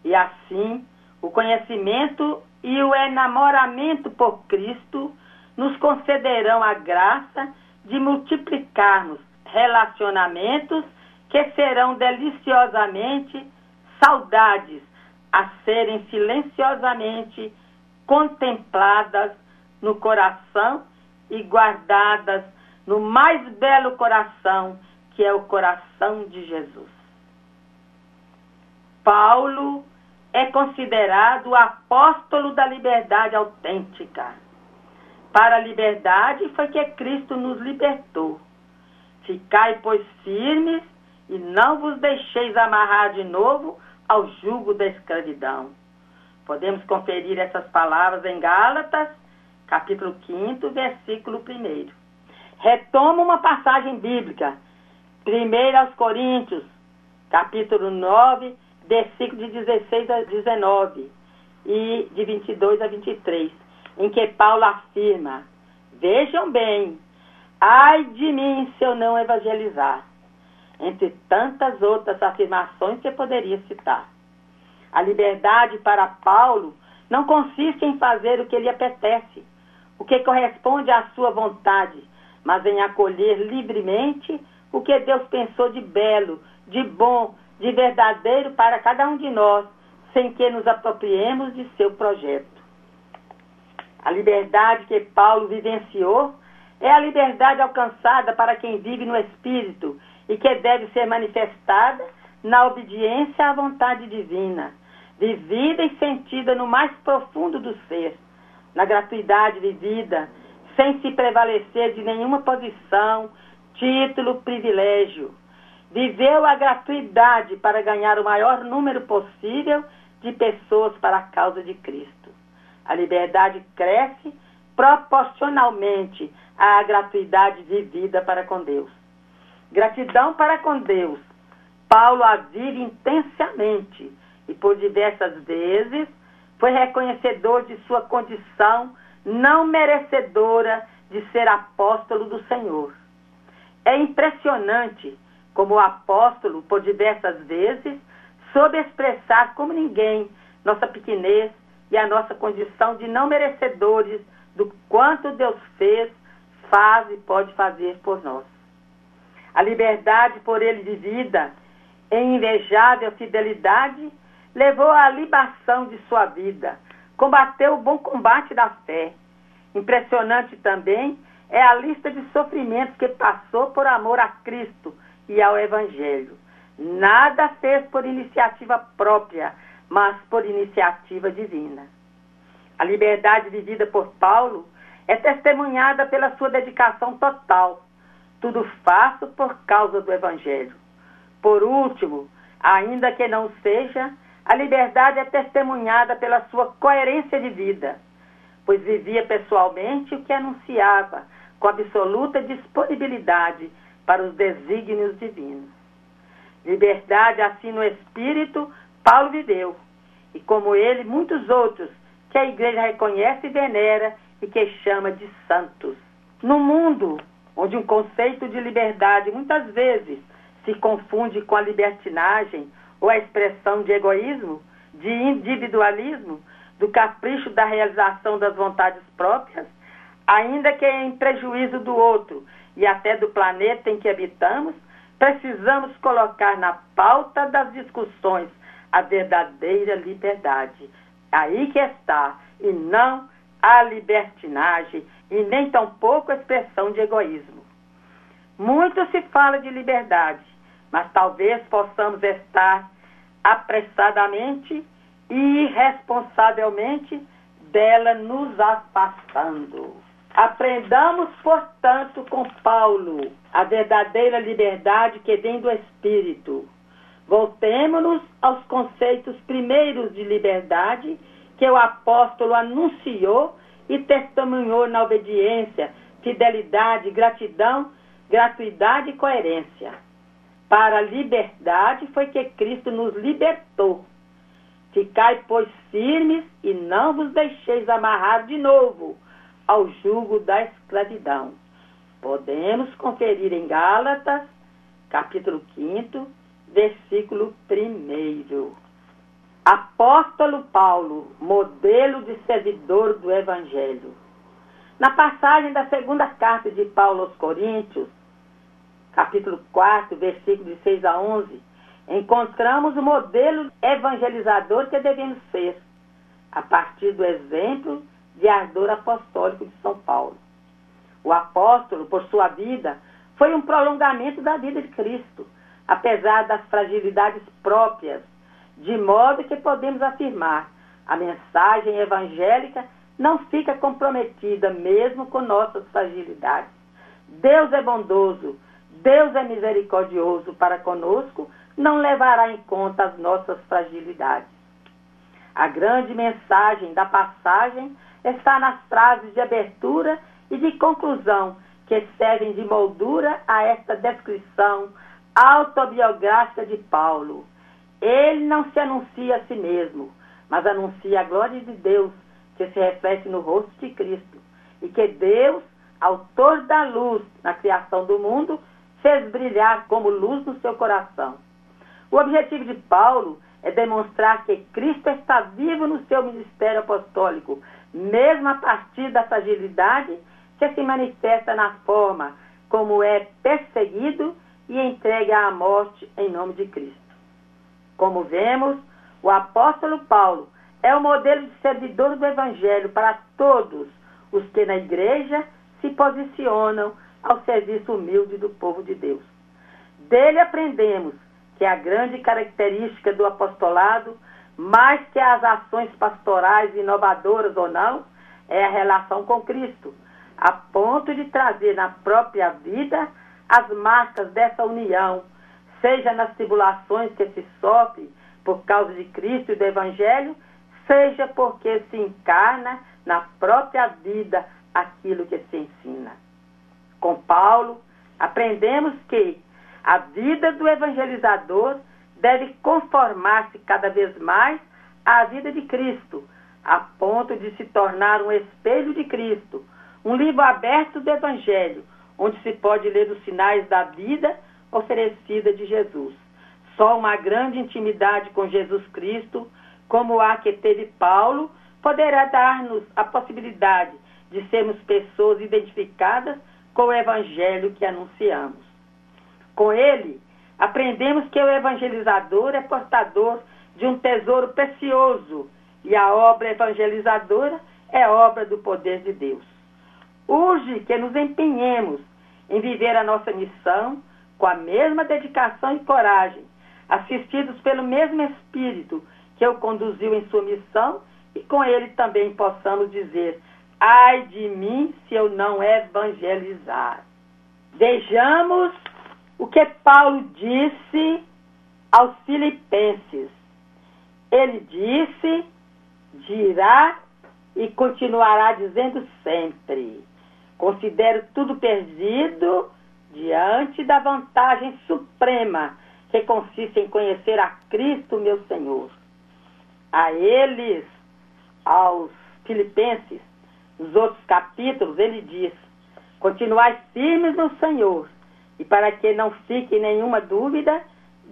E assim, o conhecimento e o enamoramento por Cristo nos concederão a graça de multiplicarmos relacionamentos que serão deliciosamente saudades a serem silenciosamente contempladas no coração e guardadas no mais belo coração, que é o coração de Jesus. Paulo é considerado o apóstolo da liberdade autêntica. Para a liberdade foi que Cristo nos libertou. Ficai, pois, firmes e não vos deixeis amarrar de novo ao jugo da escravidão. Podemos conferir essas palavras em Gálatas, capítulo 5, versículo 1. Retoma uma passagem bíblica, 1 aos Coríntios, capítulo 9, versículo de 16 a 19 e de 22 a 23, em que Paulo afirma: Vejam bem, ai de mim se eu não evangelizar, entre tantas outras afirmações que eu poderia citar. A liberdade para Paulo não consiste em fazer o que lhe apetece, o que corresponde à sua vontade, mas em acolher livremente o que Deus pensou de belo, de bom, de verdadeiro para cada um de nós, sem que nos apropriemos de seu projeto. A liberdade que Paulo vivenciou é a liberdade alcançada para quem vive no Espírito e que deve ser manifestada na obediência à vontade divina, vivida e sentida no mais profundo do ser na gratuidade vivida, sem se prevalecer de nenhuma posição, título, privilégio. Viveu a gratuidade para ganhar o maior número possível de pessoas para a causa de Cristo. A liberdade cresce proporcionalmente à gratuidade vivida para com Deus. Gratidão para com Deus. Paulo a vive intensamente e por diversas vezes foi reconhecedor de sua condição não merecedora de ser apóstolo do Senhor. É impressionante como apóstolo, por diversas vezes, soube expressar como ninguém nossa pequenez e a nossa condição de não merecedores do quanto Deus fez, faz e pode fazer por nós. A liberdade por ele vivida em invejável fidelidade, levou à libação de sua vida, combateu o bom combate da fé. Impressionante também é a lista de sofrimentos que passou por amor a Cristo e ao Evangelho. Nada fez por iniciativa própria, mas por iniciativa divina. A liberdade vivida por Paulo é testemunhada pela sua dedicação total. Tudo faço por causa do Evangelho. Por último, ainda que não seja, a liberdade é testemunhada pela sua coerência de vida, pois vivia pessoalmente o que anunciava, com absoluta disponibilidade para os desígnios divinos. Liberdade assim no espírito, Paulo viveu, e como ele, muitos outros que a igreja reconhece e venera e que chama de santos. No mundo onde um conceito de liberdade muitas vezes se confunde com a libertinagem ou a expressão de egoísmo, de individualismo, do capricho da realização das vontades próprias, ainda que em prejuízo do outro e até do planeta em que habitamos, precisamos colocar na pauta das discussões a verdadeira liberdade. Aí que está, e não a libertinagem e nem tampouco a expressão de egoísmo. Muito se fala de liberdade, mas talvez possamos estar apressadamente e irresponsavelmente dela nos afastando. Aprendamos, portanto, com Paulo a verdadeira liberdade que vem do Espírito. Voltemos-nos aos conceitos primeiros de liberdade que o apóstolo anunciou e testemunhou na obediência, fidelidade, gratidão, gratuidade e coerência. Para a liberdade foi que Cristo nos libertou. Ficai, pois, firmes e não vos deixeis amarrar de novo ao jugo da escravidão. Podemos conferir em Gálatas, capítulo 5, versículo 1. Apóstolo Paulo, modelo de servidor do Evangelho. Na passagem da segunda carta de Paulo aos Coríntios, capítulo 4, versículo de 6 a 11, encontramos o modelo evangelizador que devemos ser, a partir do exemplo de ardor apostólico de São Paulo. O apóstolo, por sua vida, foi um prolongamento da vida de Cristo, apesar das fragilidades próprias, de modo que podemos afirmar a mensagem evangélica não fica comprometida mesmo com nossas fragilidades. Deus é bondoso, Deus é misericordioso para conosco, não levará em conta as nossas fragilidades. A grande mensagem da passagem está nas frases de abertura e de conclusão que servem de moldura a esta descrição autobiográfica de Paulo. Ele não se anuncia a si mesmo, mas anuncia a glória de Deus que se reflete no rosto de Cristo e que Deus, autor da luz na criação do mundo, fez brilhar como luz no seu coração. O objetivo de Paulo é demonstrar que Cristo está vivo no seu ministério apostólico, mesmo a partir da fragilidade que se manifesta na forma como é perseguido e entregue à morte em nome de Cristo. Como vemos, o apóstolo Paulo é o modelo de servidor do Evangelho para todos os que na igreja se posicionam ao serviço humilde do povo de Deus. Dele aprendemos que a grande característica do apostolado, mais que as ações pastorais inovadoras ou não, é a relação com Cristo, a ponto de trazer na própria vida as marcas dessa união, seja nas tribulações que se sofre por causa de Cristo e do Evangelho, seja porque se encarna na própria vida aquilo que se ensina. Com Paulo, aprendemos que a vida do evangelizador deve conformar-se cada vez mais à vida de Cristo, a ponto de se tornar um espelho de Cristo, um livro aberto do Evangelho, onde se pode ler os sinais da vida oferecida de Jesus. Só uma grande intimidade com Jesus Cristo, como a que teve Paulo, poderá dar-nos a possibilidade de sermos pessoas identificadas com o evangelho que anunciamos. Com ele, aprendemos que o evangelizador é portador de um tesouro precioso e a obra evangelizadora é obra do poder de Deus. Urge que nos empenhemos em viver a nossa missão com a mesma dedicação e coragem, assistidos pelo mesmo Espírito que o conduziu em sua missão e com ele também possamos dizer: ai de mim se eu não evangelizar. Vejamos o que Paulo disse aos Filipenses. Ele disse, dirá e continuará dizendo sempre: considero tudo perdido diante da vantagem suprema que consiste em conhecer a Cristo, meu Senhor. A eles, aos Filipenses, nos outros capítulos, ele diz: continuai firmes no Senhor, e para que não fique nenhuma dúvida,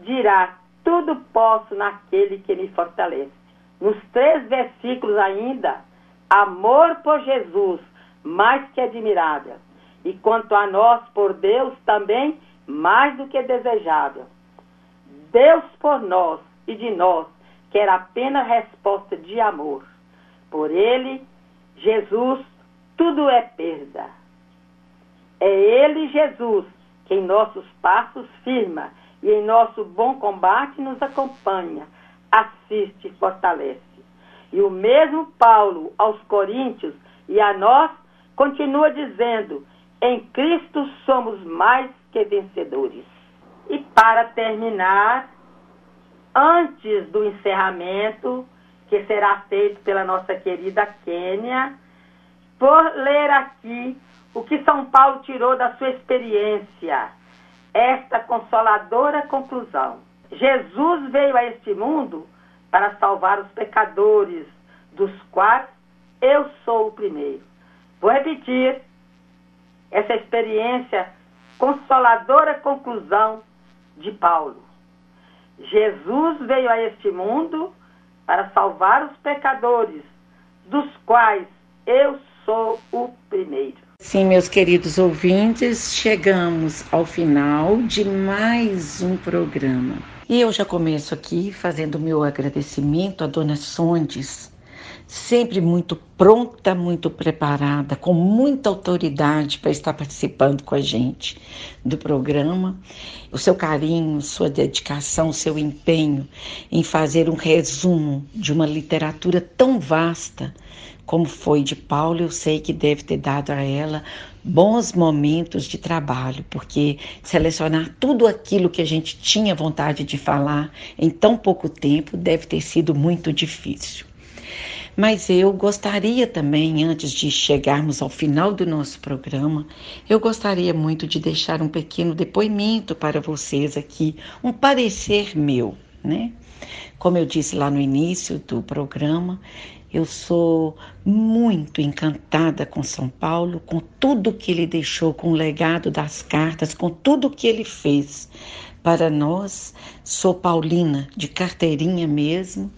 dirá: tudo posso naquele que me fortalece. Nos três versículos ainda, amor por Jesus, mais que admirável. E quanto a nós por Deus, também mais do que desejável. Deus por nós e de nós quer apenas resposta de amor. Por Ele, Jesus, tudo é perda. É Ele, Jesus, em nossos passos firma e em nosso bom combate nos acompanha, assiste e fortalece. E o mesmo Paulo aos Coríntios e a nós continua dizendo: em Cristo somos mais que vencedores. E para terminar, antes do encerramento, que será feito pela nossa querida Quênia, por ler aqui o que São Paulo tirou da sua experiência, esta consoladora conclusão. Jesus veio a este mundo para salvar os pecadores, dos quais eu sou o primeiro. Vou repetir essa experiência consoladora conclusão de Paulo. Jesus veio a este mundo para salvar os pecadores, dos quais eu sou o primeiro. Sim, meus queridos ouvintes, chegamos ao final de mais um programa. E eu já começo aqui fazendo meu agradecimento à dona Sondes, sempre muito pronta, muito preparada, com muita autoridade para estar participando com a gente do programa. O seu carinho, sua dedicação, seu empenho em fazer um resumo de uma literatura tão vasta como foi de Paulo, eu sei que deve ter dado a ela bons momentos de trabalho, porque selecionar tudo aquilo que a gente tinha vontade de falar em tão pouco tempo deve ter sido muito difícil. Mas eu gostaria também, antes de chegarmos ao final do nosso programa, eu gostaria muito de deixar um pequeno depoimento para vocês aqui, um parecer meu, né? Como eu disse lá no início do programa, eu sou muito encantada com São Paulo, com tudo que ele deixou, com o legado das cartas, com tudo que ele fez. Para nós, sou paulina, de carteirinha mesmo,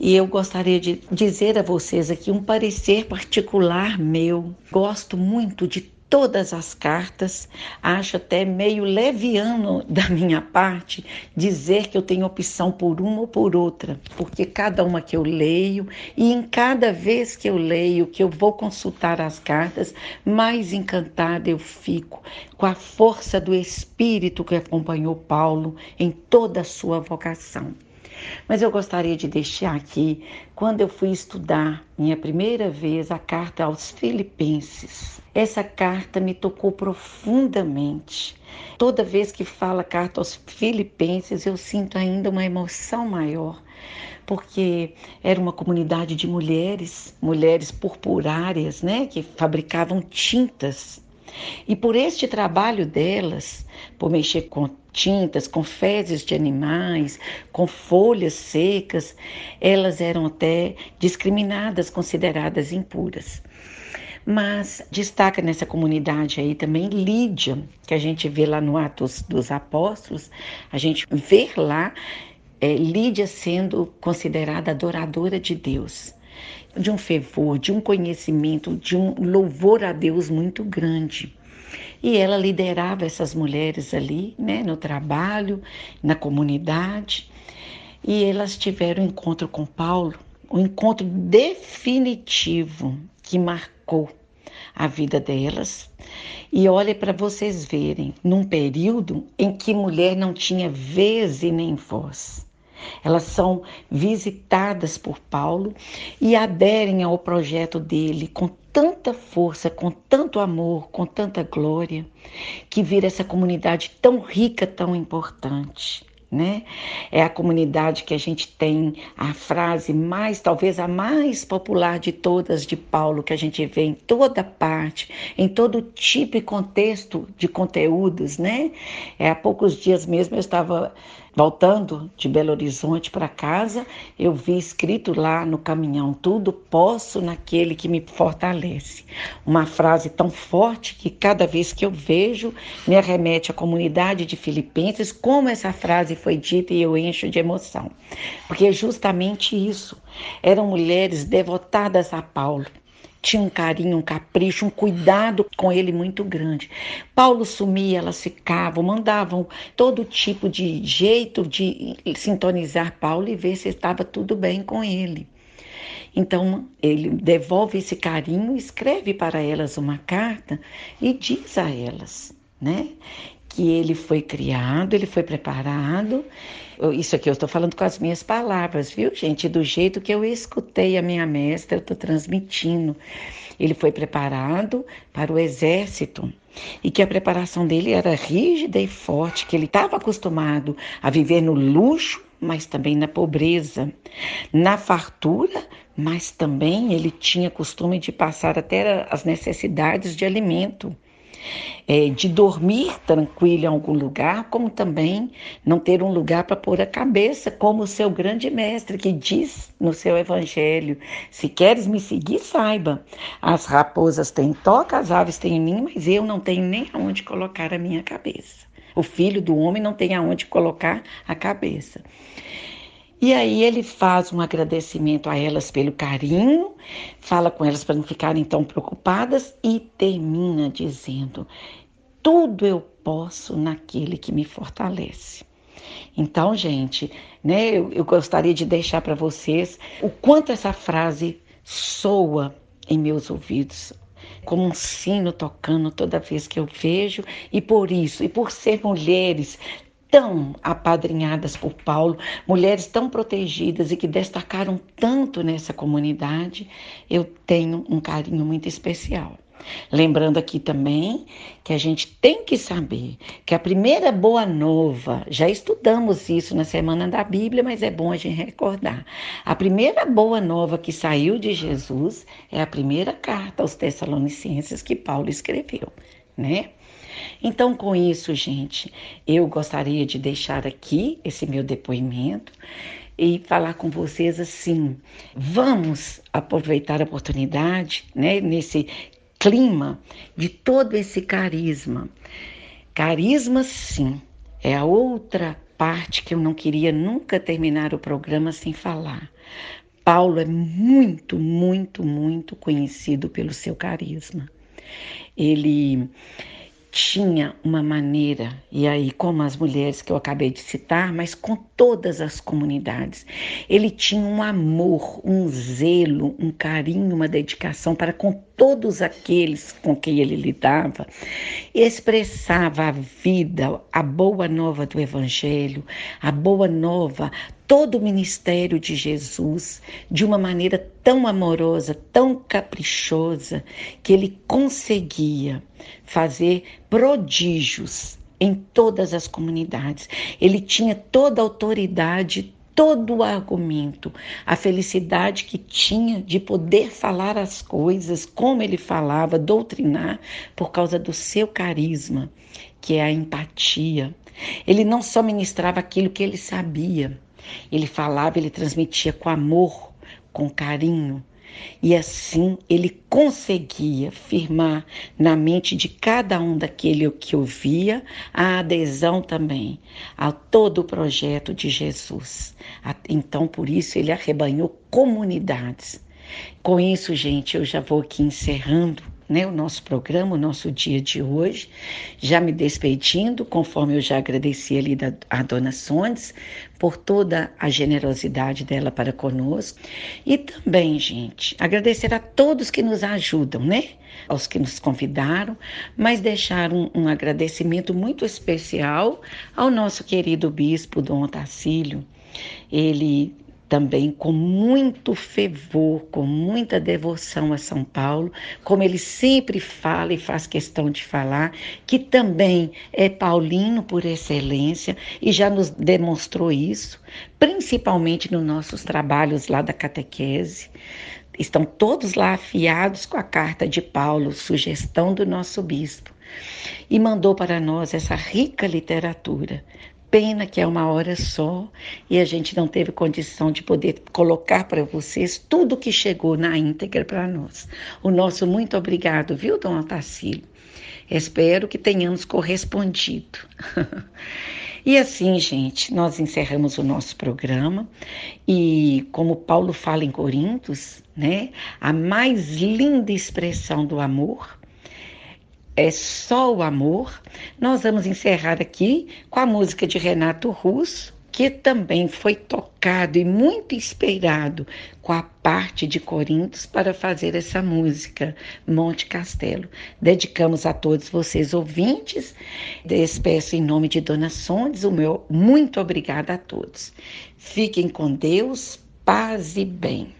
e eu gostaria de dizer a vocês aqui um parecer particular meu. Gosto muito de todas as cartas. Acho até meio leviano da minha parte dizer que eu tenho opção por uma ou por outra, porque cada uma que eu leio e em cada vez que eu leio, que eu vou consultar as cartas, mais encantada eu fico com a força do espírito que acompanhou Paulo em toda a sua vocação. Mas eu gostaria de deixar aqui, quando eu fui estudar minha primeira vez a carta aos Filipenses, essa carta me tocou profundamente. Toda vez que fala carta aos Filipenses, eu sinto ainda uma emoção maior, porque era uma comunidade de mulheres, mulheres purpurárias, né, que fabricavam tintas. E por este trabalho delas, por mexer com tintas, com fezes de animais, com folhas secas, elas eram até discriminadas, consideradas impuras. Mas destaca nessa comunidade aí também Lídia, que a gente vê lá no Atos dos Apóstolos, a gente vê lá é, Lídia sendo considerada adoradora de Deus, de um fervor, de um conhecimento, de um louvor a Deus muito grande. E ela liderava essas mulheres ali, né, no trabalho, na comunidade. E elas tiveram um encontro com Paulo, um encontro definitivo que marcou a vida delas. E olhe para vocês verem, num período em que mulher não tinha vez e nem voz. Elas são visitadas por Paulo e aderem ao projeto dele com tanta força, com tanto amor, com tanta glória, que vira essa comunidade tão rica, tão importante. Né? É a comunidade que a gente tem a frase mais, talvez a mais popular de todas de Paulo, que a gente vê em toda parte, em todo tipo e contexto de conteúdos, né? É, há poucos dias mesmo eu estava Voltando de Belo Horizonte para casa, eu vi escrito lá no caminhão: Tudo posso naquele que me fortalece. Uma frase tão forte que cada vez que eu vejo me arremete à comunidade de Filipenses, como essa frase foi dita e eu encho de emoção. Porque é justamente isso. Eram mulheres devotadas a Paulo tinha um carinho, um capricho, um cuidado com ele muito grande. Paulo sumia, elas ficavam, mandavam todo tipo de jeito de sintonizar Paulo e ver se estava tudo bem com ele. Então ele devolve esse carinho, escreve para elas uma carta e diz a elas, né, que ele foi criado, ele foi preparado. Isso aqui eu estou falando com as minhas palavras, viu, gente? Do jeito que eu escutei a minha mestra, eu estou transmitindo. Ele foi preparado para o exército e que a preparação dele era rígida e forte, que ele estava acostumado a viver no luxo, mas também na pobreza, na fartura, mas também ele tinha costume de passar até as necessidades de alimento é, de dormir tranquilo em algum lugar, como também não ter um lugar para pôr a cabeça, como o seu grande mestre que diz no seu evangelho: se queres me seguir, saiba, as raposas têm toca, as aves têm ninho, mas eu não tenho nem aonde colocar a minha cabeça. O filho do homem não tem aonde colocar a cabeça. E aí ele faz um agradecimento a elas pelo carinho, fala com elas para não ficarem tão preocupadas e termina dizendo: tudo eu posso naquele que me fortalece. Então, gente, né, eu, eu gostaria de deixar para vocês o quanto essa frase soa em meus ouvidos, como um sino tocando toda vez que eu vejo, e por isso, e por ser mulheres tão apadrinhadas por Paulo, mulheres tão protegidas e que destacaram tanto nessa comunidade, eu tenho um carinho muito especial. Lembrando aqui também que a gente tem que saber que a primeira boa nova, já estudamos isso na semana da Bíblia, mas é bom a gente recordar. A primeira boa nova que saiu de Jesus é a primeira carta aos Tessalonicenses que Paulo escreveu, né? Então, com isso, gente, eu gostaria de deixar aqui esse meu depoimento e falar com vocês assim: vamos aproveitar a oportunidade, né, nesse clima de todo esse carisma. Carisma, sim, é a outra parte que eu não queria nunca terminar o programa sem falar. Paulo é muito, muito, muito conhecido pelo seu carisma. Ele tinha uma maneira, e aí, como as mulheres que eu acabei de citar, mas com todas as comunidades, ele tinha um amor, um zelo, um carinho, uma dedicação para com todos aqueles com quem ele lidava, expressava a vida, a boa nova do Evangelho, a boa nova, todo o ministério de Jesus de uma maneira tão amorosa, tão caprichosa, que ele conseguia fazer prodígios em todas as comunidades. Ele tinha toda a autoridade, todo o argumento, a felicidade que tinha de poder falar as coisas como ele falava, doutrinar, por causa do seu carisma, que é a empatia. Ele não só ministrava aquilo que ele sabia, ele falava, ele transmitia com amor, com carinho. E assim ele conseguia firmar na mente de cada um daquele que ouvia a adesão também a todo o projeto de Jesus. Então, por isso, ele arrebanhou comunidades. Com isso, gente, eu já vou aqui encerrando né, o nosso programa, o nosso dia de hoje. Já me despedindo, conforme eu já agradeci ali da, a dona Sondes por toda a generosidade dela para conosco. E também, gente, agradecer a todos que nos ajudam, né? Aos que nos convidaram, mas deixar um, um agradecimento muito especial ao nosso querido bispo Dom Otacílio. Ele também com muito fervor, com muita devoção a São Paulo, como ele sempre fala e faz questão de falar, que também é paulino por excelência e já nos demonstrou isso, principalmente nos nossos trabalhos lá da catequese. Estão todos lá afiados com a carta de Paulo, sugestão do nosso bispo e mandou para nós essa rica literatura, pena que é uma hora só e a gente não teve condição de poder colocar para vocês tudo que chegou na íntegra para nós. O nosso muito obrigado, viu, Dom Otacílio? Espero que tenhamos correspondido. e assim, gente, nós encerramos o nosso programa e como Paulo fala em Coríntios, né, a mais linda expressão do amor é só o amor. Nós vamos encerrar aqui com a música de Renato Russo, que também foi tocado e muito inspirado com a parte de Coríntios para fazer essa música, Monte Castelo. Dedicamos a todos vocês ouvintes. Despeço em nome de Dona Sondes o meu muito obrigada a todos. Fiquem com Deus, paz e bem.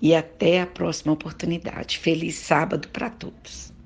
E até a próxima oportunidade. Feliz sábado para todos.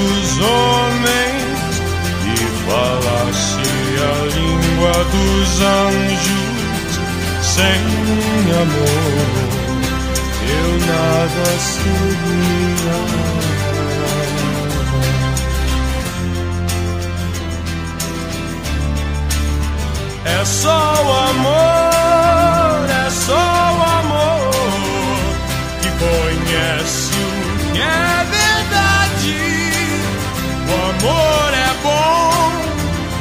Dos homens e falasse a língua dos anjos sem amor eu nada seria. É só o amor, é só o amor que conhece o que é amor é bom,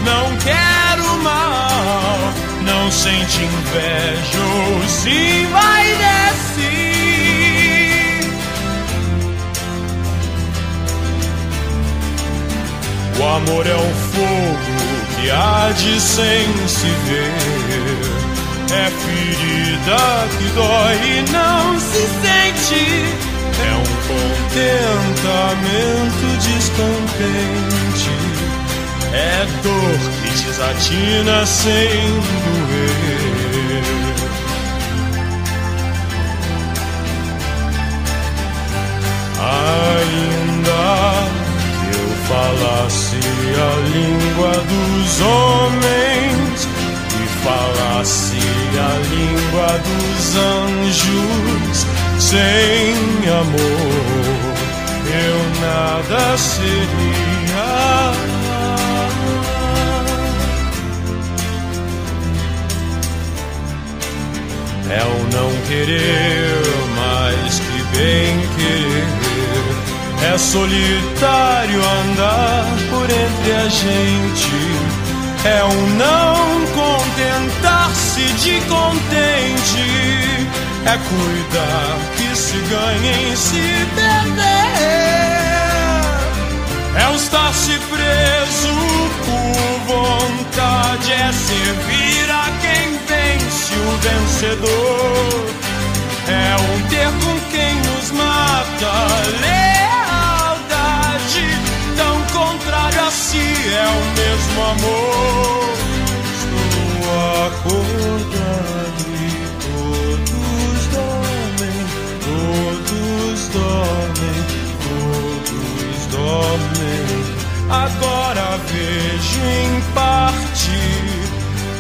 não quero mal, não sente inveja ou se vai descer. O amor é um fogo que arde sem se ver. É ferida que dói e não se sente é um contentamento descontente, é dor que desatina sem doer. Ainda que eu falasse a língua dos homens e falasse a língua dos anjos sem amor eu nada seria. É o não querer mais que bem querer. É solitário andar por entre a gente. É o não contentar-se de contente é cuidar que se ganha em se perder. É estar-se preso por vontade, é servir a quem vence o vencedor. É um ter com quem nos mata lealdade, tão contrário a si é o mesmo amor. Estou acordado dormem, todos dormem. Agora vejo em parte,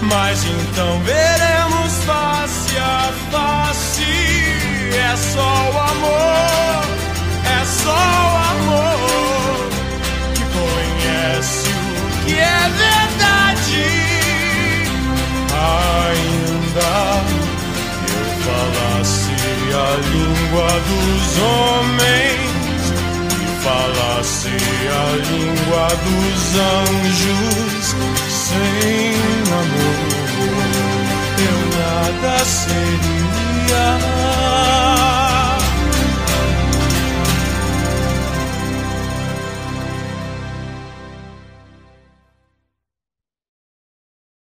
mas então veremos face a face. É só o amor, é só o amor que conhece o que é verdade. Ainda falasse a língua dos homens e falasse a língua dos anjos sem amor, eu nada seria.